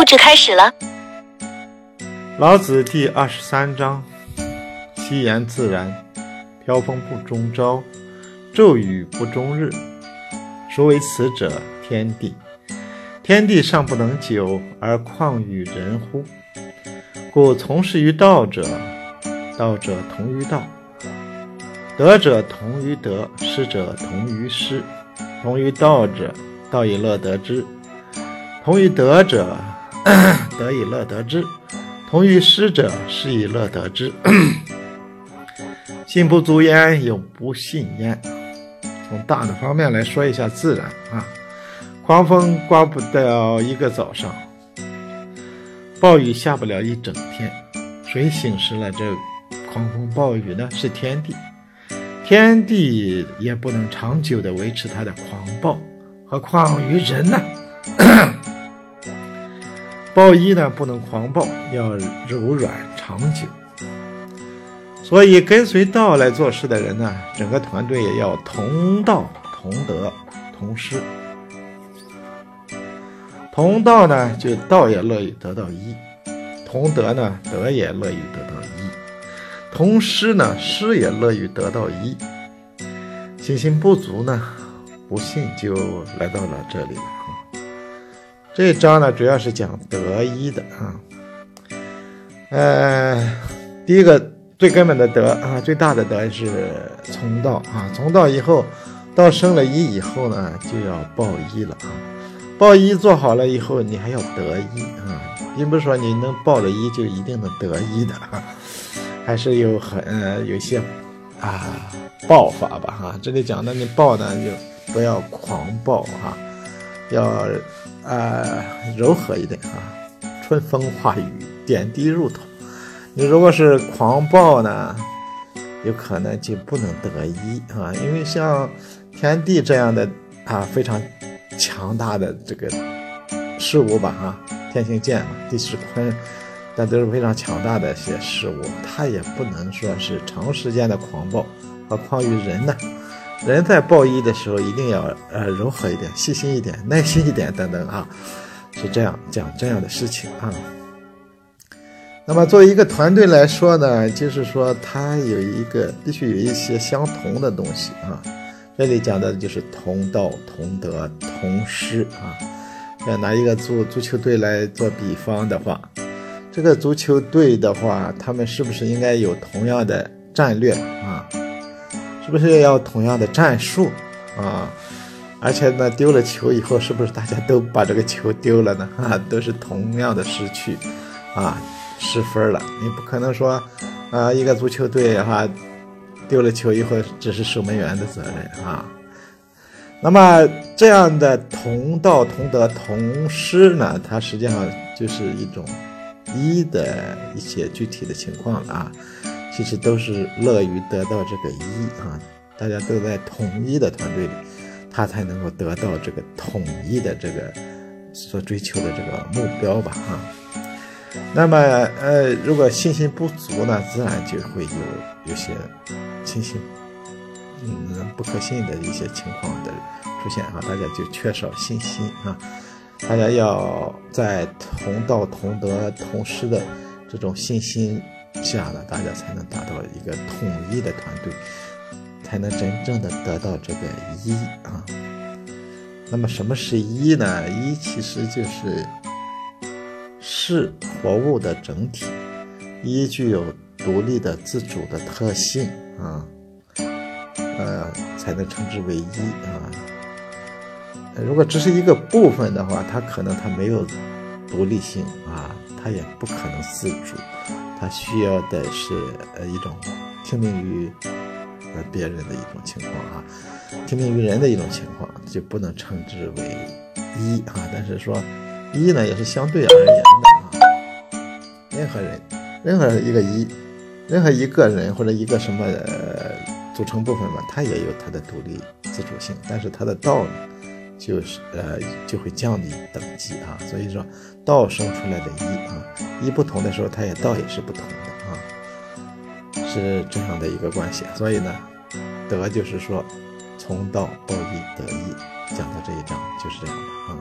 录制开始了。老子第二十三章：其言自然，飘风不终朝，骤雨不终日。孰为此者？天地。天地尚不能久，而况与人乎？故从事于道者，道者同于道；德者同于德，失者同于失。同于道者，道以乐得之；同于德者，得以乐得之；同于失者，失以乐得之。信不足焉，有不信焉。从大的方面来说一下自然啊，狂风刮不掉一个早上，暴雨下不了一整天。谁行使了这狂风暴雨呢？是天地。天地也不能长久的维持它的狂暴，何况于人呢？暴衣呢不能狂暴，要柔软长久。所以跟随道来做事的人呢，整个团队也要同道同德同师。同道呢，就道也乐于得到一；同德呢，德也乐于得到一。同师呢，师也乐于得到一。信心不足呢，不信就来到了这里了。这一章呢，主要是讲得一的啊。呃，第一个最根本的德啊，最大的德是从道啊。从道以后，道生了一以后呢，就要报一了啊。报一做好了以后，你还要得一啊，并不是说你能报了一就一定能得一的啊。还是有很有些啊报法吧哈，这里讲的你报呢就不要狂暴哈，要啊柔和一点啊，春风化雨，点滴入土。你如果是狂暴呢，有可能就不能得一啊，因为像天地这样的啊非常强大的这个事物吧哈，天行健嘛，地势坤。那都是非常强大的一些事物，它也不能说是长时间的狂暴，何况于人呢？人在暴衣的时候，一定要呃柔和一点、细心一点、耐心一点等等啊，是这样讲这样的事情啊。那么作为一个团队来说呢，就是说它有一个必须有一些相同的东西啊。这里讲的就是同道、同德、同师啊。要拿一个足足球队来做比方的话。这个足球队的话，他们是不是应该有同样的战略啊？是不是要同样的战术啊？而且呢，丢了球以后，是不是大家都把这个球丢了呢？啊，都是同样的失去啊，失分了。你不可能说啊，一个足球队哈丢了球以后，只是守门员的责任啊。那么这样的同道同德同师呢，它实际上就是一种。一的一些具体的情况了啊，其实都是乐于得到这个一啊，大家都在统一的团队里，他才能够得到这个统一的这个所追求的这个目标吧啊。那么呃，如果信心不足呢，自然就会有有些信心嗯不可信的一些情况的出现啊，大家就缺少信心啊。大家要在同道同德同师的这种信心这样呢，大家才能达到一个统一的团队，才能真正的得到这个一啊。那么什么是一呢？一其实就是是活物的整体，一具有独立的自主的特性啊，呃，才能称之为一啊。如果只是一个部分的话，它可能它没有独立性啊，他也不可能自主，他需要的是呃一种听命于呃别人的一种情况啊，听命于人的一种情况，就不能称之为一啊。但是说一呢，也是相对而言的啊，任何人，任何一个一，任何一个人或者一个什么呃组成部分嘛，他也有他的独立自主性，但是他的道理？就是呃，就会降低等级啊，所以说道生出来的一啊，一不同的时候，它也道也是不同的啊，是这样的一个关系。所以呢，德就是说从道到一得一，讲到这一章就是这样的啊。